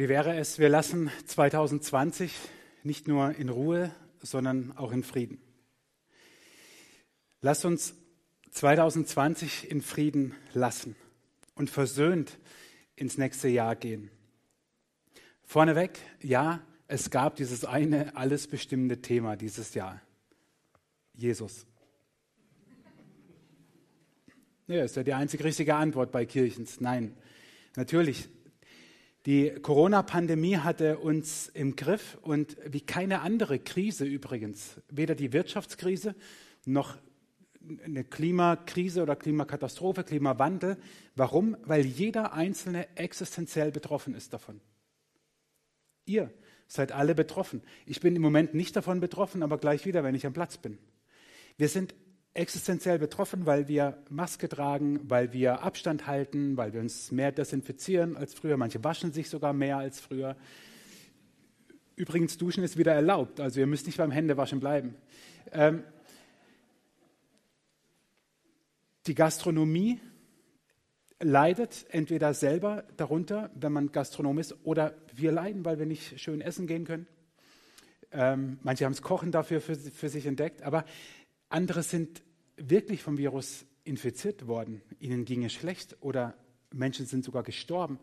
Wie wäre es, wir lassen 2020 nicht nur in Ruhe, sondern auch in Frieden. Lass uns 2020 in Frieden lassen und versöhnt ins nächste Jahr gehen. Vorneweg, ja, es gab dieses eine alles bestimmende Thema dieses Jahr. Jesus. Ja, ist ja die einzig richtige Antwort bei Kirchens. Nein, natürlich. Die Corona-Pandemie hatte uns im Griff und wie keine andere Krise übrigens, weder die Wirtschaftskrise noch eine Klimakrise oder Klimakatastrophe, Klimawandel. Warum? Weil jeder Einzelne existenziell betroffen ist davon. Ihr seid alle betroffen. Ich bin im Moment nicht davon betroffen, aber gleich wieder, wenn ich am Platz bin. Wir sind existenziell betroffen, weil wir Maske tragen, weil wir Abstand halten, weil wir uns mehr desinfizieren als früher. Manche waschen sich sogar mehr als früher. Übrigens, Duschen ist wieder erlaubt, also ihr müsst nicht beim Händewaschen bleiben. Ähm, die Gastronomie leidet entweder selber darunter, wenn man Gastronom ist, oder wir leiden, weil wir nicht schön essen gehen können. Ähm, manche haben das Kochen dafür für, für sich entdeckt, aber andere sind wirklich vom Virus infiziert worden. Ihnen ging es schlecht oder Menschen sind sogar gestorben.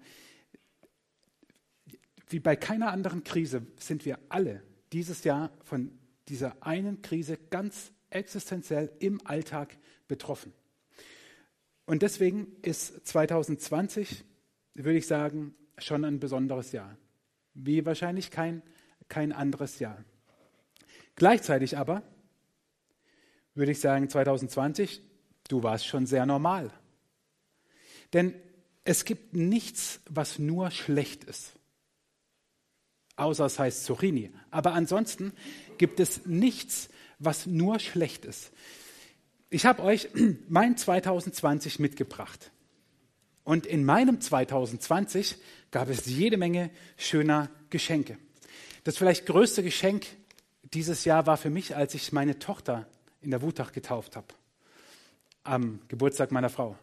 Wie bei keiner anderen Krise sind wir alle dieses Jahr von dieser einen Krise ganz existenziell im Alltag betroffen. Und deswegen ist 2020, würde ich sagen, schon ein besonderes Jahr. Wie wahrscheinlich kein, kein anderes Jahr. Gleichzeitig aber würde ich sagen, 2020, du warst schon sehr normal. Denn es gibt nichts, was nur schlecht ist. Außer es heißt Zucchini. Aber ansonsten gibt es nichts, was nur schlecht ist ich habe euch mein 2020 mitgebracht. Und in meinem 2020 gab es jede Menge schöner Geschenke. Das vielleicht größte Geschenk dieses Jahr war für mich, als ich meine Tochter in der Wutach getauft habe. Am Geburtstag meiner Frau.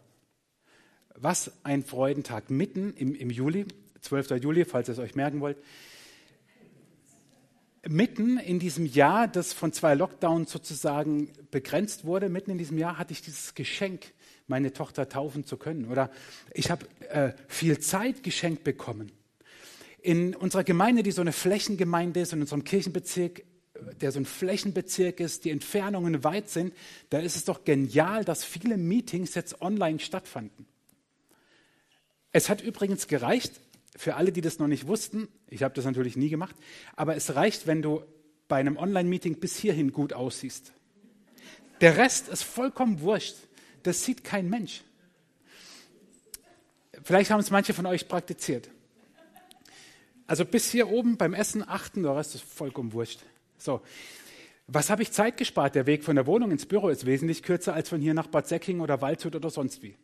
Was ein Freudentag. Mitten im, im Juli, 12. Juli, falls ihr es euch merken wollt, mitten in diesem Jahr, das von zwei Lockdowns sozusagen begrenzt wurde, mitten in diesem Jahr hatte ich dieses Geschenk, meine Tochter taufen zu können. Oder ich habe äh, viel Zeit geschenkt bekommen. In unserer Gemeinde, die so eine Flächengemeinde ist, in unserem Kirchenbezirk, der so ein Flächenbezirk ist, die Entfernungen weit sind, da ist es doch genial, dass viele Meetings jetzt online stattfanden. Es hat übrigens gereicht, für alle, die das noch nicht wussten, ich habe das natürlich nie gemacht, aber es reicht, wenn du bei einem Online-Meeting bis hierhin gut aussiehst. Der Rest ist vollkommen wurscht. Das sieht kein Mensch. Vielleicht haben es manche von euch praktiziert. Also bis hier oben beim Essen achten, der Rest ist vollkommen wurscht. So. Was habe ich Zeit gespart? Der Weg von der Wohnung ins Büro ist wesentlich kürzer als von hier nach Bad Säcking oder Waldshut oder sonst wie.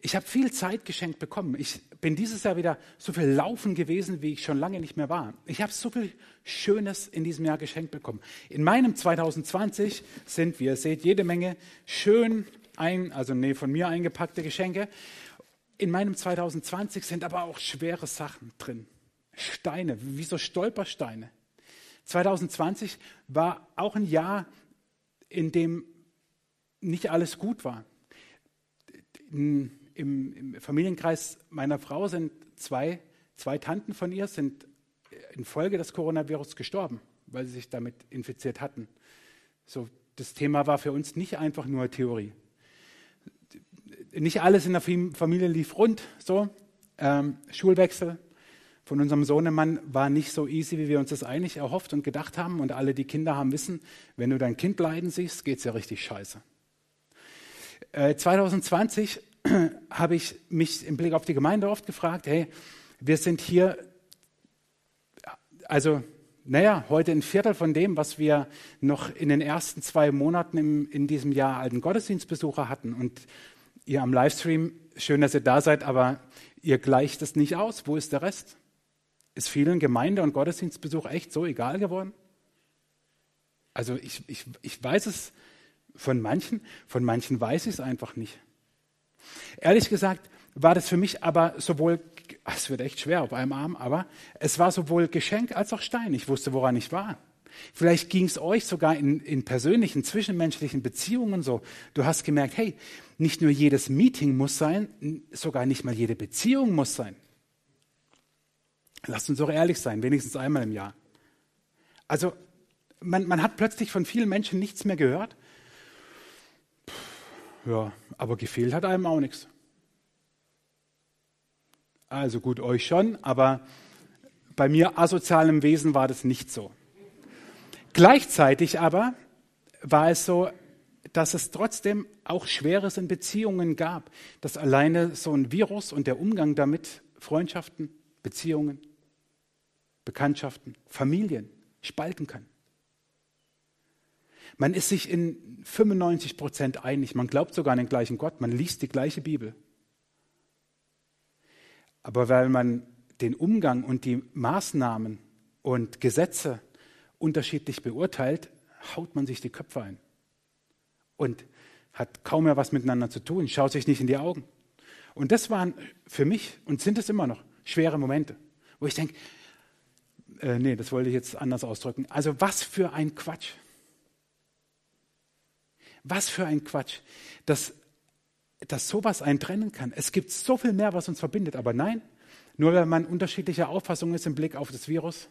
Ich habe viel Zeit geschenkt bekommen. Ich bin dieses Jahr wieder so viel laufen gewesen, wie ich schon lange nicht mehr war. Ich habe so viel Schönes in diesem Jahr geschenkt bekommen. In meinem 2020 sind, wie ihr seht, jede Menge schön ein, also nee, von mir eingepackte Geschenke. In meinem 2020 sind aber auch schwere Sachen drin. Steine, wie so Stolpersteine. 2020 war auch ein Jahr, in dem nicht alles gut war im, im Familienkreis meiner Frau sind zwei, zwei Tanten von ihr sind infolge des Coronavirus gestorben, weil sie sich damit infiziert hatten. So, das Thema war für uns nicht einfach nur Theorie. Nicht alles in der Familie lief rund, so. Ähm, Schulwechsel von unserem Sohnemann war nicht so easy, wie wir uns das eigentlich erhofft und gedacht haben. Und alle, die Kinder haben, wissen, wenn du dein Kind leiden siehst, geht es ja richtig scheiße. Äh, 2020 habe ich mich im Blick auf die Gemeinde oft gefragt, hey, wir sind hier, also naja, heute ein Viertel von dem, was wir noch in den ersten zwei Monaten im, in diesem Jahr alten Gottesdienstbesucher hatten. Und ihr am Livestream, schön, dass ihr da seid, aber ihr gleicht es nicht aus. Wo ist der Rest? Ist vielen Gemeinde- und Gottesdienstbesuch echt so egal geworden? Also ich, ich, ich weiß es von manchen, von manchen weiß ich es einfach nicht. Ehrlich gesagt, war das für mich aber sowohl, es wird echt schwer auf einem Arm, aber es war sowohl Geschenk als auch Stein. Ich wusste, woran ich war. Vielleicht ging es euch sogar in, in persönlichen, zwischenmenschlichen Beziehungen so. Du hast gemerkt, hey, nicht nur jedes Meeting muss sein, sogar nicht mal jede Beziehung muss sein. Lasst uns doch ehrlich sein, wenigstens einmal im Jahr. Also man, man hat plötzlich von vielen Menschen nichts mehr gehört. Ja, aber gefehlt hat einem auch nichts. Also gut, euch schon, aber bei mir asozialem Wesen war das nicht so. Gleichzeitig aber war es so, dass es trotzdem auch Schweres in Beziehungen gab, dass alleine so ein Virus und der Umgang damit Freundschaften, Beziehungen, Bekanntschaften, Familien spalten kann. Man ist sich in 95 Prozent einig, man glaubt sogar an den gleichen Gott, man liest die gleiche Bibel. Aber weil man den Umgang und die Maßnahmen und Gesetze unterschiedlich beurteilt, haut man sich die Köpfe ein und hat kaum mehr was miteinander zu tun, schaut sich nicht in die Augen. Und das waren für mich und sind es immer noch schwere Momente, wo ich denke, äh, nee, das wollte ich jetzt anders ausdrücken. Also was für ein Quatsch. Was für ein Quatsch, dass, dass sowas einen trennen kann. Es gibt so viel mehr, was uns verbindet, aber nein, nur weil man unterschiedlicher Auffassung ist im Blick auf das Virus,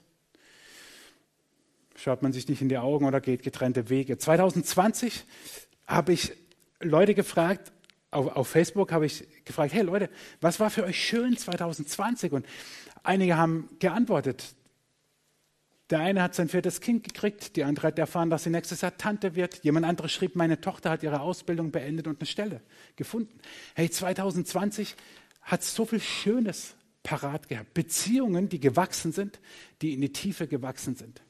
schaut man sich nicht in die Augen oder geht getrennte Wege. 2020 habe ich Leute gefragt, auf, auf, Facebook habe ich gefragt, hey Leute, was war für euch schön 2020? Und einige haben geantwortet. Der eine hat sein viertes Kind gekriegt, die andere hat erfahren, dass sie nächstes Jahr Tante wird. Jemand anderes schrieb, meine Tochter hat ihre Ausbildung beendet und eine Stelle gefunden. Hey, 2020 hat so viel Schönes parat gehabt. Beziehungen, die gewachsen sind, die in die Tiefe gewachsen sind.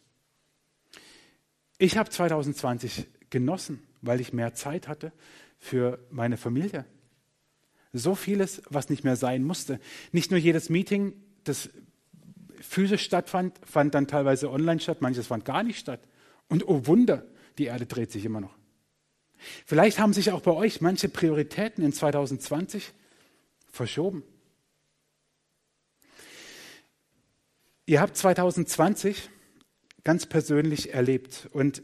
Ich habe 2020 genossen, weil ich mehr Zeit hatte für meine Familie. So vieles, was nicht mehr sein musste. Nicht nur jedes Meeting, das physisch stattfand, fand dann teilweise online statt, manches fand gar nicht statt. Und oh Wunder, die Erde dreht sich immer noch. Vielleicht haben sich auch bei euch manche Prioritäten in 2020 verschoben. Ihr habt 2020 ganz persönlich erlebt und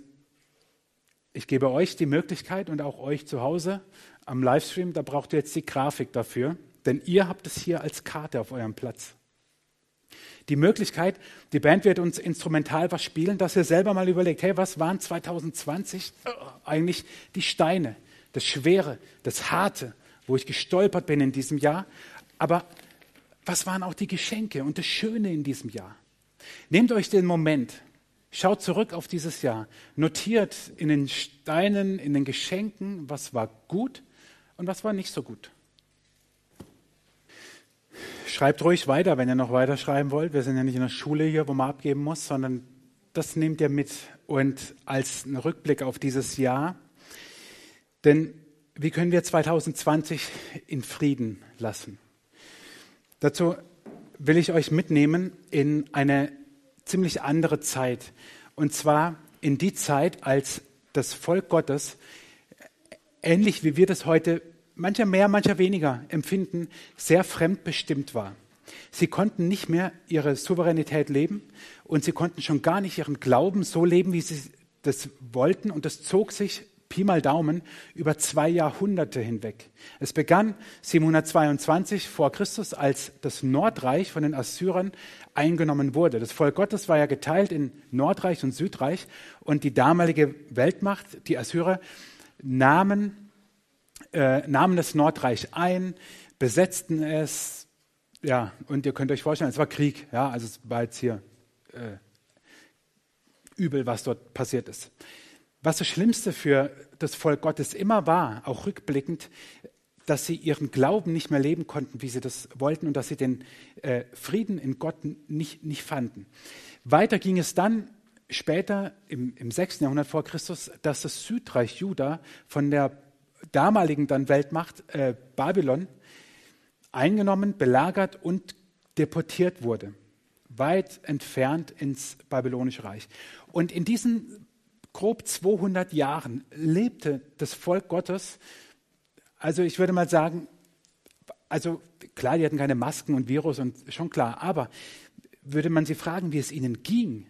ich gebe euch die Möglichkeit und auch euch zu Hause am Livestream, da braucht ihr jetzt die Grafik dafür, denn ihr habt es hier als Karte auf eurem Platz die Möglichkeit, die Band wird uns instrumental was spielen, dass ihr selber mal überlegt, hey, was waren 2020 äh, eigentlich die Steine, das Schwere, das Harte, wo ich gestolpert bin in diesem Jahr, aber was waren auch die Geschenke und das Schöne in diesem Jahr? Nehmt euch den Moment, schaut zurück auf dieses Jahr, notiert in den Steinen, in den Geschenken, was war gut und was war nicht so gut. Schreibt ruhig weiter, wenn ihr noch weiter schreiben wollt. Wir sind ja nicht in der Schule hier, wo man abgeben muss, sondern das nehmt ihr mit und als einen Rückblick auf dieses Jahr. Denn wie können wir 2020 in Frieden lassen? Dazu will ich euch mitnehmen in eine ziemlich andere Zeit. Und zwar in die Zeit, als das Volk Gottes, ähnlich wie wir das heute mancher mehr, mancher weniger empfinden, sehr fremdbestimmt war. Sie konnten nicht mehr ihre Souveränität leben und sie konnten schon gar nicht ihren Glauben so leben, wie sie das wollten. Und das zog sich Pi mal Daumen über zwei Jahrhunderte hinweg. Es begann 722 vor Christus, als das Nordreich von den Assyrern eingenommen wurde. Das Volk Gottes war ja geteilt in Nordreich und Südreich und die damalige Weltmacht, die Assyrer, nahmen äh, nahmen das Nordreich ein, besetzten es, ja, und ihr könnt euch vorstellen, es war Krieg, ja, also es war jetzt hier äh, übel, was dort passiert ist. Was das Schlimmste für das Volk Gottes immer war, auch rückblickend, dass sie ihren Glauben nicht mehr leben konnten, wie sie das wollten und dass sie den äh, Frieden in Gott nicht, nicht fanden. Weiter ging es dann später im, im 6. Jahrhundert vor Christus, dass das Südreich Juda von der damaligen dann Weltmacht äh, Babylon eingenommen, belagert und deportiert wurde, weit entfernt ins babylonische Reich. Und in diesen grob 200 Jahren lebte das Volk Gottes, also ich würde mal sagen, Also klar, die hatten keine Masken und Virus und schon klar, aber würde man sie fragen, wie es ihnen ging,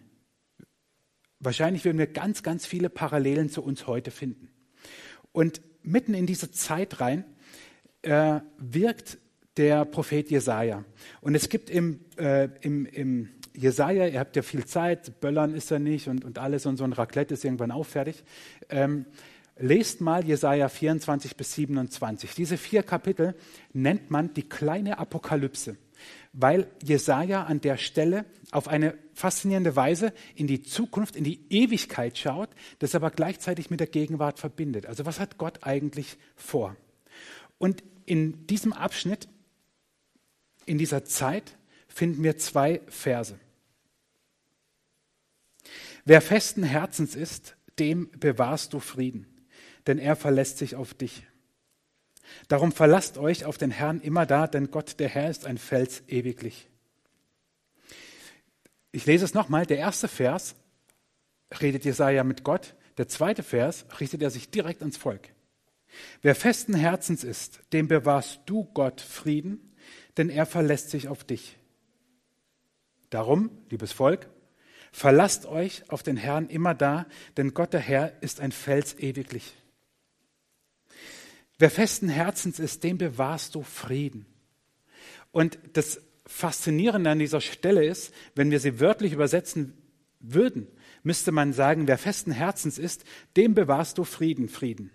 wahrscheinlich würden wir ganz, ganz viele Parallelen zu uns heute finden. Und mitten in diese Zeit rein äh, wirkt der Prophet Jesaja. Und es gibt im, äh, im, im Jesaja, ihr habt ja viel Zeit, Böllern ist er nicht und, und alles und so ein Raclette ist irgendwann auch fertig. Ähm, lest mal Jesaja 24 bis 27. Diese vier Kapitel nennt man die kleine Apokalypse, weil Jesaja an der Stelle auf eine faszinierende Weise in die Zukunft, in die Ewigkeit schaut, das aber gleichzeitig mit der Gegenwart verbindet. Also was hat Gott eigentlich vor? Und in diesem Abschnitt, in dieser Zeit, finden wir zwei Verse. Wer festen Herzens ist, dem bewahrst du Frieden, denn er verlässt sich auf dich. Darum verlasst euch auf den Herrn immer da, denn Gott, der Herr, ist ein Fels ewiglich. Ich lese es nochmal. Der erste Vers redet Jesaja mit Gott. Der zweite Vers richtet er sich direkt ans Volk. Wer festen Herzens ist, dem bewahrst du Gott Frieden, denn er verlässt sich auf dich. Darum, liebes Volk, Verlasst euch auf den Herrn immer da, denn Gott der Herr ist ein Fels ewiglich. Wer festen Herzens ist, dem bewahrst du Frieden. Und das Faszinierende an dieser Stelle ist, wenn wir sie wörtlich übersetzen würden, müsste man sagen, wer festen Herzens ist, dem bewahrst du Frieden, Frieden.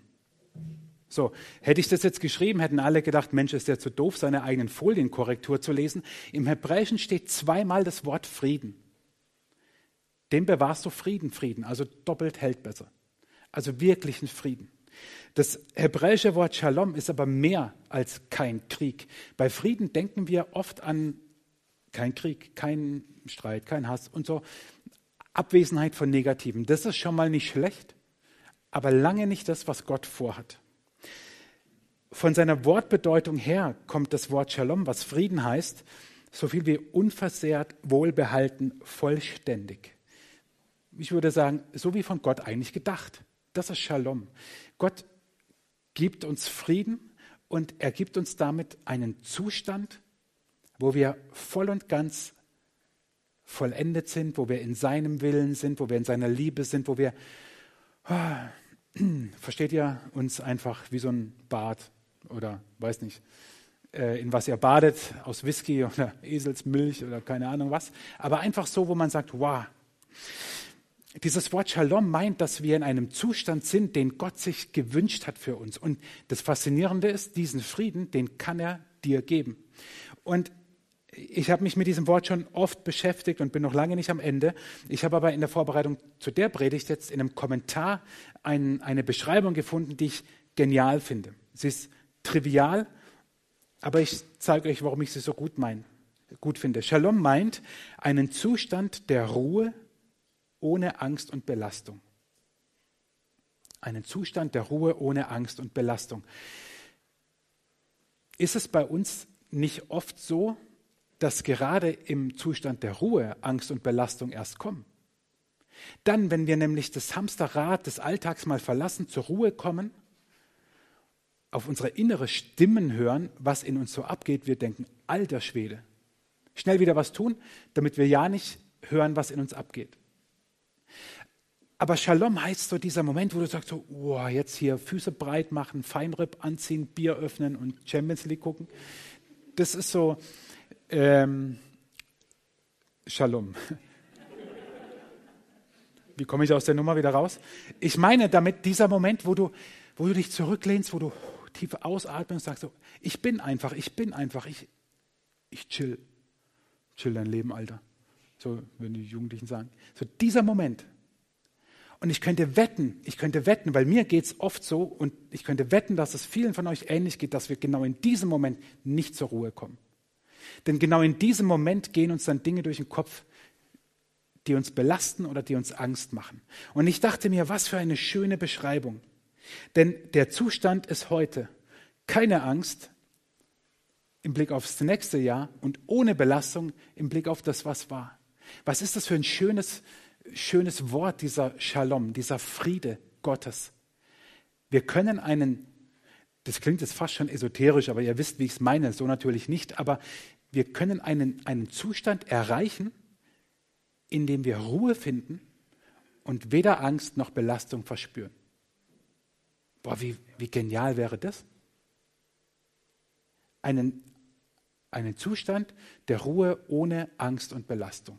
So, hätte ich das jetzt geschrieben, hätten alle gedacht, Mensch, ist der zu doof, seine eigenen Folienkorrektur zu lesen. Im Hebräischen steht zweimal das Wort Frieden. Dem bewahrst du Frieden, Frieden, also doppelt hält besser. Also wirklichen Frieden. Das hebräische Wort Shalom ist aber mehr als kein Krieg. Bei Frieden denken wir oft an kein Krieg, kein Streit, kein Hass und so. Abwesenheit von Negativen. Das ist schon mal nicht schlecht, aber lange nicht das, was Gott vorhat. Von seiner Wortbedeutung her kommt das Wort Shalom, was Frieden heißt, so viel wie unversehrt, wohlbehalten, vollständig ich würde sagen, so wie von Gott eigentlich gedacht. Das ist Shalom. Gott gibt uns Frieden und er gibt uns damit einen Zustand, wo wir voll und ganz vollendet sind, wo wir in seinem Willen sind, wo wir in seiner Liebe sind, wo wir, oh, versteht ihr, uns einfach wie so ein Bad oder weiß nicht, äh, in was ihr badet, aus Whisky oder Eselsmilch oder keine Ahnung was, aber einfach so, wo man sagt, wow, dieses Wort Shalom meint, dass wir in einem Zustand sind, den Gott sich gewünscht hat für uns. Und das Faszinierende ist, diesen Frieden, den kann er dir geben. Und ich habe mich mit diesem Wort schon oft beschäftigt und bin noch lange nicht am Ende. Ich habe aber in der Vorbereitung zu der Predigt jetzt in einem Kommentar ein, eine Beschreibung gefunden, die ich genial finde. Sie ist trivial, aber ich zeige euch, warum ich sie so gut, mein, gut finde. Shalom meint einen Zustand der Ruhe, ohne Angst und Belastung. Einen Zustand der Ruhe ohne Angst und Belastung. Ist es bei uns nicht oft so, dass gerade im Zustand der Ruhe Angst und Belastung erst kommen? Dann, wenn wir nämlich das Hamsterrad des Alltags mal verlassen, zur Ruhe kommen, auf unsere innere Stimmen hören, was in uns so abgeht, wir denken, alter Schwede, schnell wieder was tun, damit wir ja nicht hören, was in uns abgeht. Aber Shalom heißt so dieser Moment, wo du sagst so, oh, jetzt hier Füße breit machen, Feinripp anziehen, Bier öffnen und Champions League gucken. Das ist so ähm, Shalom. Wie komme ich aus der Nummer wieder raus? Ich meine damit dieser Moment, wo du, wo du dich zurücklehnst, wo du tief ausatmest und sagst so, ich bin einfach, ich bin einfach, ich, ich chill. Chill dein Leben, Alter. So würden die Jugendlichen sagen. So dieser Moment, und ich könnte wetten, ich könnte wetten, weil mir geht es oft so und ich könnte wetten, dass es vielen von euch ähnlich geht, dass wir genau in diesem Moment nicht zur Ruhe kommen. Denn genau in diesem Moment gehen uns dann Dinge durch den Kopf, die uns belasten oder die uns Angst machen. Und ich dachte mir, was für eine schöne Beschreibung. Denn der Zustand ist heute keine Angst im Blick aufs nächste Jahr und ohne Belastung im Blick auf das, was war. Was ist das für ein schönes schönes Wort, dieser Shalom, dieser Friede Gottes. Wir können einen das klingt jetzt fast schon esoterisch, aber ihr wisst, wie ich es meine, so natürlich nicht, aber wir können einen, einen Zustand erreichen, in dem wir Ruhe finden und weder Angst noch Belastung verspüren. Boah, wie, wie genial wäre das? Einen, einen Zustand der Ruhe ohne Angst und Belastung.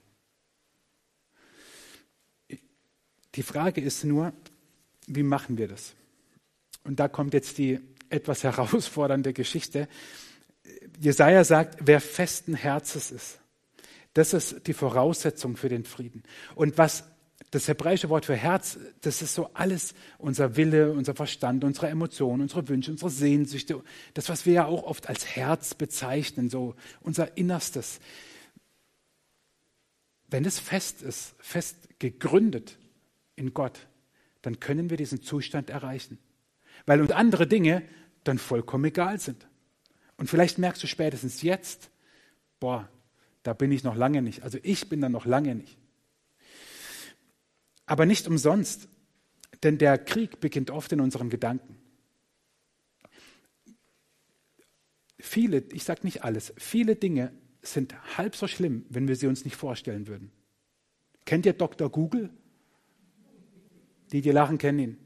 Die Frage ist nur, wie machen wir das? Und da kommt jetzt die etwas herausfordernde Geschichte. Jesaja sagt, wer festen Herzens ist, das ist die Voraussetzung für den Frieden. Und was das hebräische Wort für Herz, das ist so alles unser Wille, unser Verstand, unsere Emotionen, unsere Wünsche, unsere Sehnsüchte, das, was wir ja auch oft als Herz bezeichnen, so unser Innerstes. Wenn es fest ist, fest gegründet in Gott, dann können wir diesen Zustand erreichen. Weil uns andere Dinge dann vollkommen egal sind. Und vielleicht merkst du spätestens jetzt, boah, da bin ich noch lange nicht. Also ich bin da noch lange nicht. Aber nicht umsonst, denn der Krieg beginnt oft in unseren Gedanken. Viele, ich sage nicht alles, viele Dinge sind halb so schlimm, wenn wir sie uns nicht vorstellen würden. Kennt ihr Dr. Google? Die, die lachen, kennen ihn.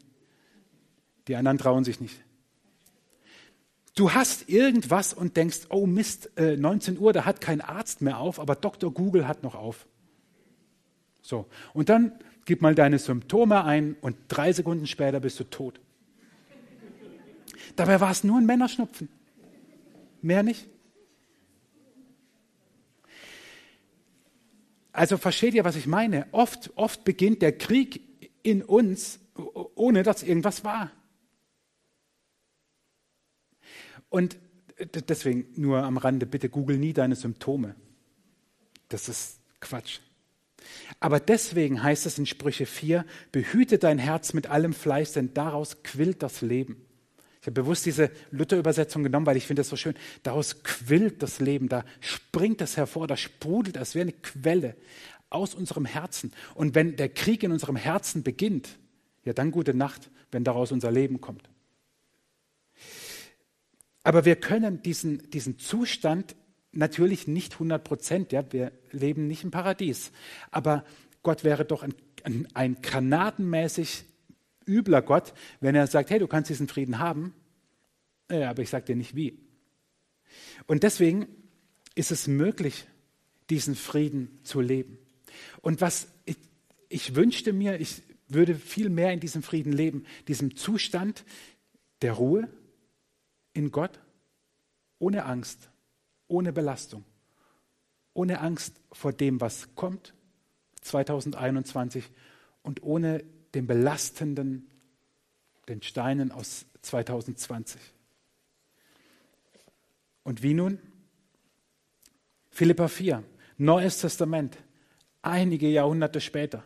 Die anderen trauen sich nicht. Du hast irgendwas und denkst, oh Mist, äh, 19 Uhr, da hat kein Arzt mehr auf, aber Dr. Google hat noch auf. So, und dann gib mal deine Symptome ein und drei Sekunden später bist du tot. Dabei war es nur ein Männerschnupfen. Mehr nicht. Also versteht ihr, was ich meine? Oft, oft beginnt der Krieg in uns, ohne dass irgendwas war. Und deswegen nur am Rande, bitte google nie deine Symptome. Das ist Quatsch. Aber deswegen heißt es in Sprüche 4, behüte dein Herz mit allem Fleiß, denn daraus quillt das Leben. Ich habe bewusst diese Luther-Übersetzung genommen, weil ich finde das so schön. Daraus quillt das Leben, da springt es hervor, da sprudelt es wie eine Quelle aus unserem Herzen. Und wenn der Krieg in unserem Herzen beginnt, ja dann gute Nacht, wenn daraus unser Leben kommt. Aber wir können diesen, diesen Zustand natürlich nicht 100 Prozent, ja, wir leben nicht im Paradies. Aber Gott wäre doch ein, ein, ein granatenmäßig übler Gott, wenn er sagt, hey, du kannst diesen Frieden haben, ja, aber ich sage dir nicht wie. Und deswegen ist es möglich, diesen Frieden zu leben. Und was ich, ich wünschte mir, ich würde viel mehr in diesem Frieden leben, diesem Zustand der Ruhe, in Gott ohne Angst, ohne Belastung, ohne Angst vor dem, was kommt 2021 und ohne den belastenden, den Steinen aus 2020. Und wie nun? Philippa 4, Neues Testament, einige Jahrhunderte später.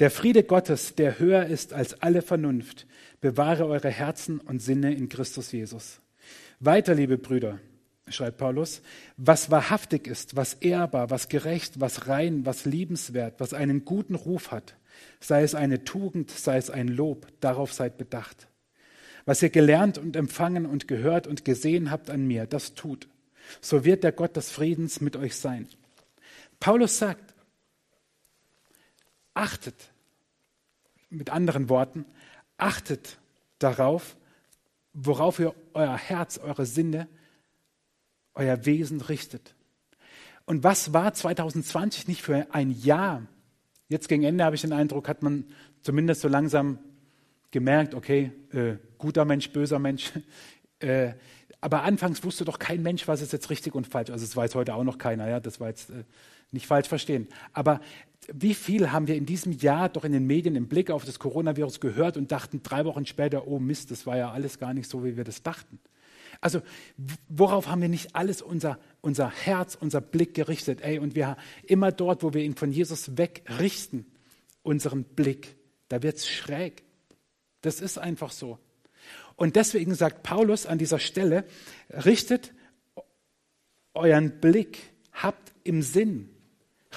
Der Friede Gottes, der höher ist als alle Vernunft, bewahre eure Herzen und Sinne in Christus Jesus. Weiter, liebe Brüder, schreibt Paulus, was wahrhaftig ist, was ehrbar, was gerecht, was rein, was liebenswert, was einen guten Ruf hat, sei es eine Tugend, sei es ein Lob, darauf seid bedacht. Was ihr gelernt und empfangen und gehört und gesehen habt an mir, das tut. So wird der Gott des Friedens mit euch sein. Paulus sagt, achtet, mit anderen Worten, achtet darauf, worauf ihr euer Herz, eure Sinne, euer Wesen richtet. Und was war 2020 nicht für ein Jahr? Jetzt gegen Ende habe ich den Eindruck, hat man zumindest so langsam gemerkt, okay, äh, guter Mensch, böser Mensch. Äh, aber anfangs wusste doch kein Mensch, was ist jetzt richtig und falsch. Also es weiß heute auch noch keiner, ja, das war jetzt äh, nicht falsch verstehen. Aber wie viel haben wir in diesem Jahr doch in den Medien im Blick auf das Coronavirus gehört und dachten drei Wochen später, oh Mist, das war ja alles gar nicht so, wie wir das dachten. Also worauf haben wir nicht alles unser, unser Herz, unser Blick gerichtet? Ey, und wir immer dort, wo wir ihn von Jesus wegrichten, unseren Blick, da wird es schräg. Das ist einfach so. Und deswegen sagt Paulus an dieser Stelle, richtet euren Blick, habt im Sinn,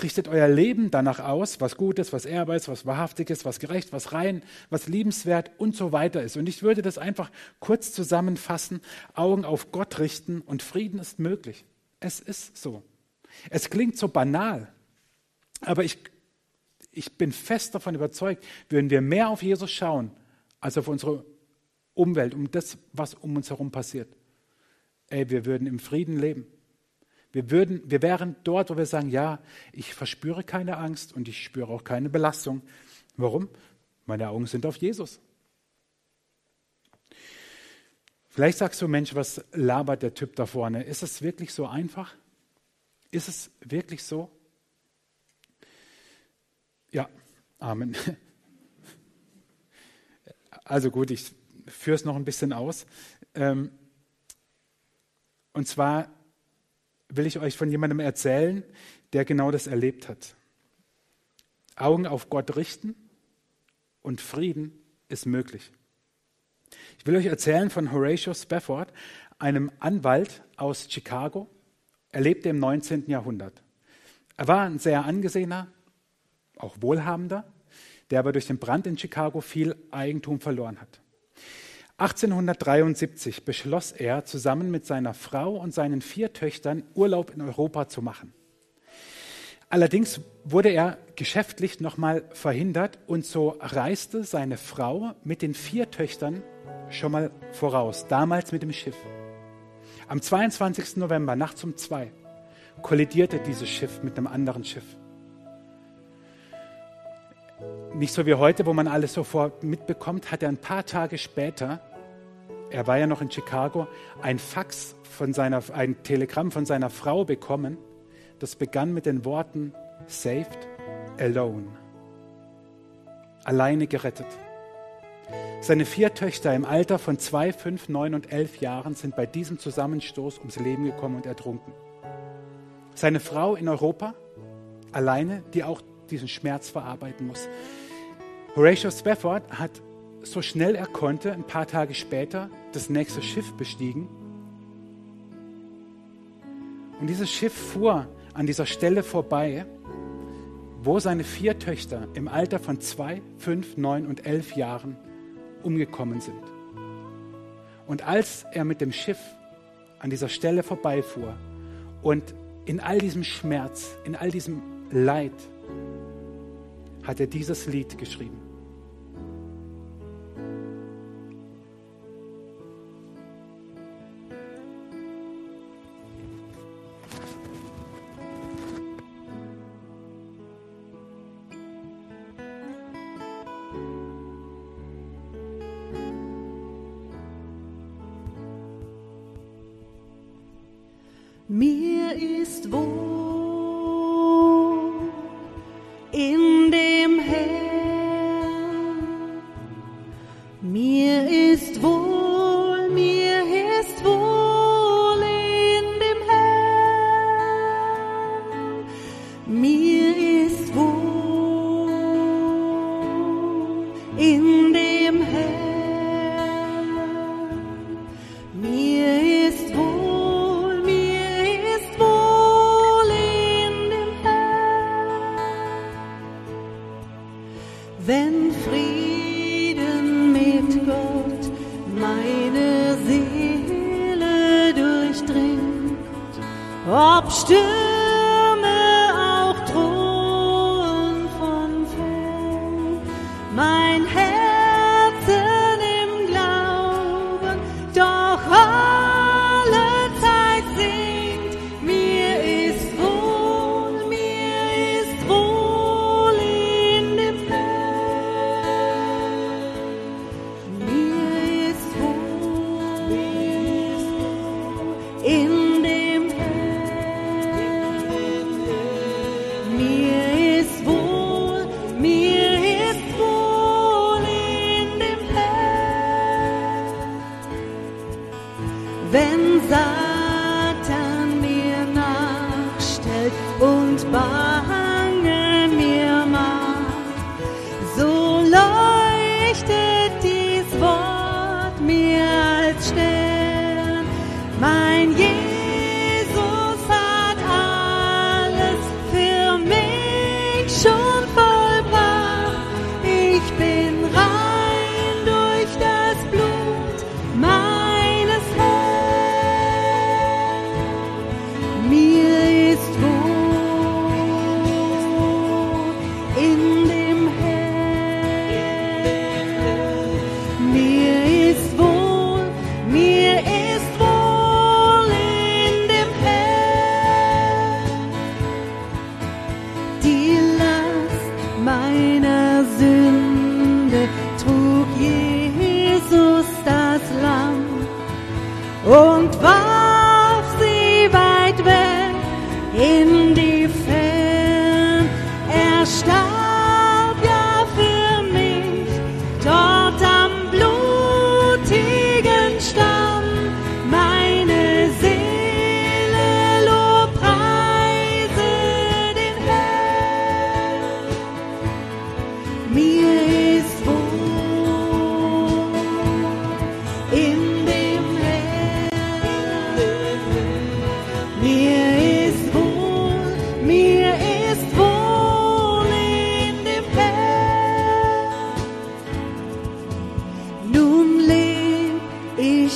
Richtet euer Leben danach aus, was gut ist, was ehrbar ist, was wahrhaftig ist, was gerecht, was rein, was liebenswert und so weiter ist. Und ich würde das einfach kurz zusammenfassen, Augen auf Gott richten und Frieden ist möglich. Es ist so. Es klingt so banal, aber ich, ich bin fest davon überzeugt, würden wir mehr auf Jesus schauen, als auf unsere Umwelt, um das, was um uns herum passiert. Ey, wir würden im Frieden leben. Wir, würden, wir wären dort, wo wir sagen, ja, ich verspüre keine Angst und ich spüre auch keine Belastung. Warum? Meine Augen sind auf Jesus. Vielleicht sagst du, Mensch, was labert der Typ da vorne? Ist es wirklich so einfach? Ist es wirklich so? Ja, Amen. Also gut, ich führe es noch ein bisschen aus. Ähm, und zwar will ich euch von jemandem erzählen, der genau das erlebt hat. Augen auf Gott richten und Frieden ist möglich. Ich will euch erzählen von Horatio Spafford, einem Anwalt aus Chicago. Er lebte im 19. Jahrhundert. Er war ein sehr angesehener, auch wohlhabender, der aber durch den Brand in Chicago viel Eigentum verloren hat. 1873 beschloss er, zusammen mit seiner Frau und seinen vier Töchtern Urlaub in Europa zu machen. Allerdings wurde er geschäftlich nochmal verhindert und so reiste seine Frau mit den vier Töchtern schon mal voraus, damals mit dem Schiff. Am 22. November nachts um zwei kollidierte dieses Schiff mit einem anderen Schiff. Nicht so wie heute, wo man alles sofort mitbekommt, hat er ein paar Tage später, er war ja noch in Chicago, ein Fax von seiner, ein Telegramm von seiner Frau bekommen. Das begann mit den Worten Saved, alone. Alleine gerettet. Seine vier Töchter im Alter von zwei, fünf, neun und elf Jahren sind bei diesem Zusammenstoß ums Leben gekommen und ertrunken. Seine Frau in Europa, alleine, die auch diesen Schmerz verarbeiten muss. Horatio Spafford hat so schnell er konnte, ein paar Tage später, das nächste Schiff bestiegen. Und dieses Schiff fuhr an dieser Stelle vorbei, wo seine vier Töchter im Alter von zwei, fünf, neun und elf Jahren umgekommen sind. Und als er mit dem Schiff an dieser Stelle vorbeifuhr und in all diesem Schmerz, in all diesem Leid, hat er dieses Lied geschrieben.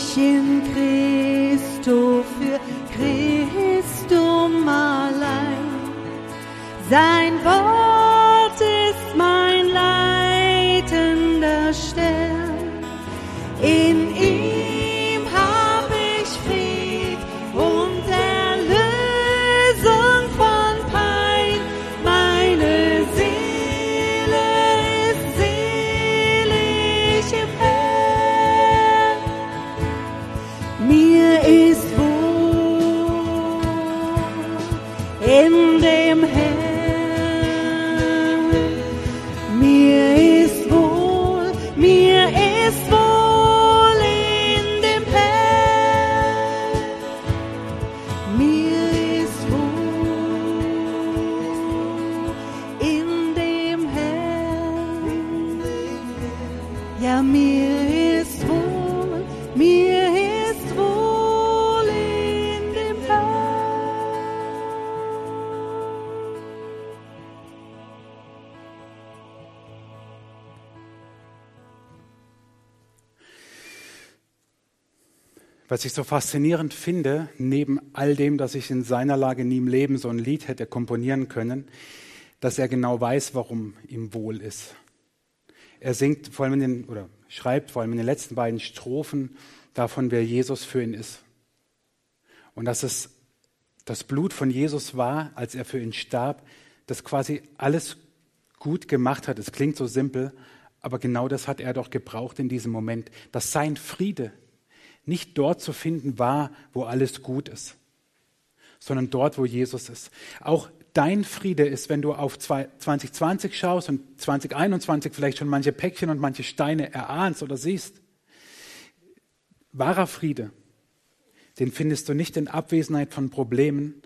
Ich in Christo für Christum allein. Sein Wort Was ich so faszinierend finde, neben all dem, dass ich in seiner Lage nie im Leben so ein Lied hätte komponieren können, dass er genau weiß, warum ihm wohl ist. Er singt vor allem in den, oder schreibt vor allem in den letzten beiden Strophen davon, wer Jesus für ihn ist. Und dass es das Blut von Jesus war, als er für ihn starb, das quasi alles gut gemacht hat. Es klingt so simpel, aber genau das hat er doch gebraucht in diesem Moment, dass sein Friede nicht dort zu finden war, wo alles gut ist, sondern dort, wo Jesus ist. Auch dein Friede ist, wenn du auf 2020 schaust und 2021 vielleicht schon manche Päckchen und manche Steine erahnst oder siehst. Wahrer Friede, den findest du nicht in Abwesenheit von Problemen.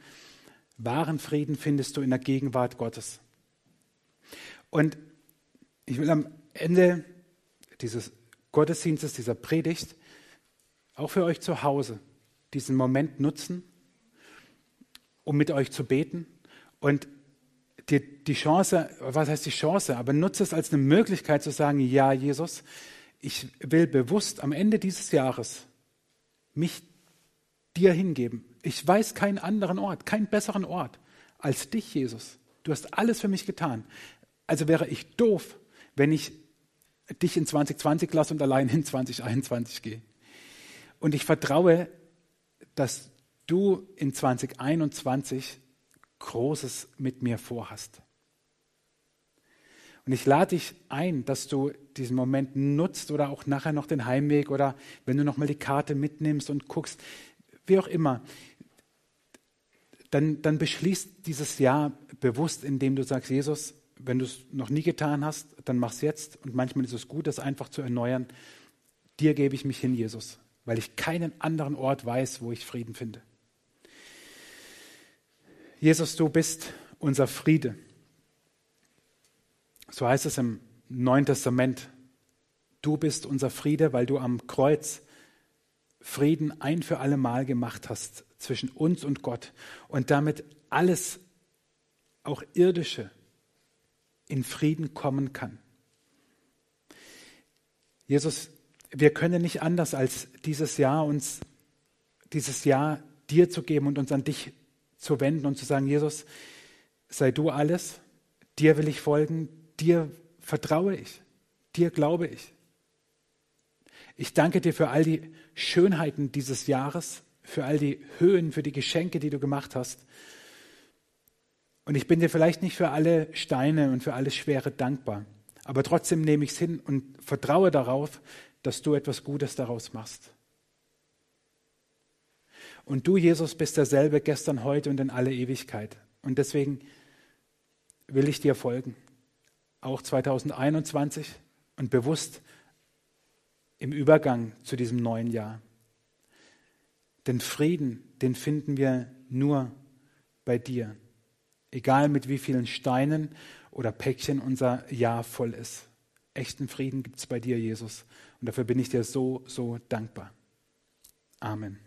Wahren Frieden findest du in der Gegenwart Gottes. Und ich will am Ende dieses Gottesdienstes, dieser Predigt, auch für euch zu Hause, diesen Moment nutzen, um mit euch zu beten und die, die Chance, was heißt die Chance, aber nutze es als eine Möglichkeit zu sagen, ja, Jesus, ich will bewusst am Ende dieses Jahres mich dir hingeben. Ich weiß keinen anderen Ort, keinen besseren Ort als dich, Jesus. Du hast alles für mich getan. Also wäre ich doof, wenn ich dich in 2020 lasse und allein in 2021 gehe. Und ich vertraue, dass du in 2021 Großes mit mir vorhast. Und ich lade dich ein, dass du diesen Moment nutzt oder auch nachher noch den Heimweg oder wenn du nochmal die Karte mitnimmst und guckst, wie auch immer, dann, dann beschließt dieses Jahr bewusst, indem du sagst, Jesus, wenn du es noch nie getan hast, dann mach es jetzt. Und manchmal ist es gut, das einfach zu erneuern. Dir gebe ich mich hin, Jesus, weil ich keinen anderen Ort weiß, wo ich Frieden finde. Jesus, du bist unser Friede. So heißt es im Neuen Testament. Du bist unser Friede, weil du am Kreuz Frieden ein für alle Mal gemacht hast zwischen uns und Gott und damit alles, auch irdische, in Frieden kommen kann. Jesus, wir können nicht anders als dieses Jahr uns, dieses Jahr dir zu geben und uns an dich zu wenden und zu sagen, Jesus, sei du alles, dir will ich folgen, dir vertraue ich, dir glaube ich. Ich danke dir für all die Schönheiten dieses Jahres, für all die Höhen, für die Geschenke, die du gemacht hast. Und ich bin dir vielleicht nicht für alle Steine und für alles Schwere dankbar, aber trotzdem nehme ich es hin und vertraue darauf, dass du etwas Gutes daraus machst. Und du, Jesus, bist derselbe gestern, heute und in alle Ewigkeit. Und deswegen will ich dir folgen, auch 2021 und bewusst im Übergang zu diesem neuen Jahr. Den Frieden, den finden wir nur bei dir, egal mit wie vielen Steinen oder Päckchen unser Jahr voll ist. Echten Frieden gibt es bei dir, Jesus. Und dafür bin ich dir so, so dankbar. Amen.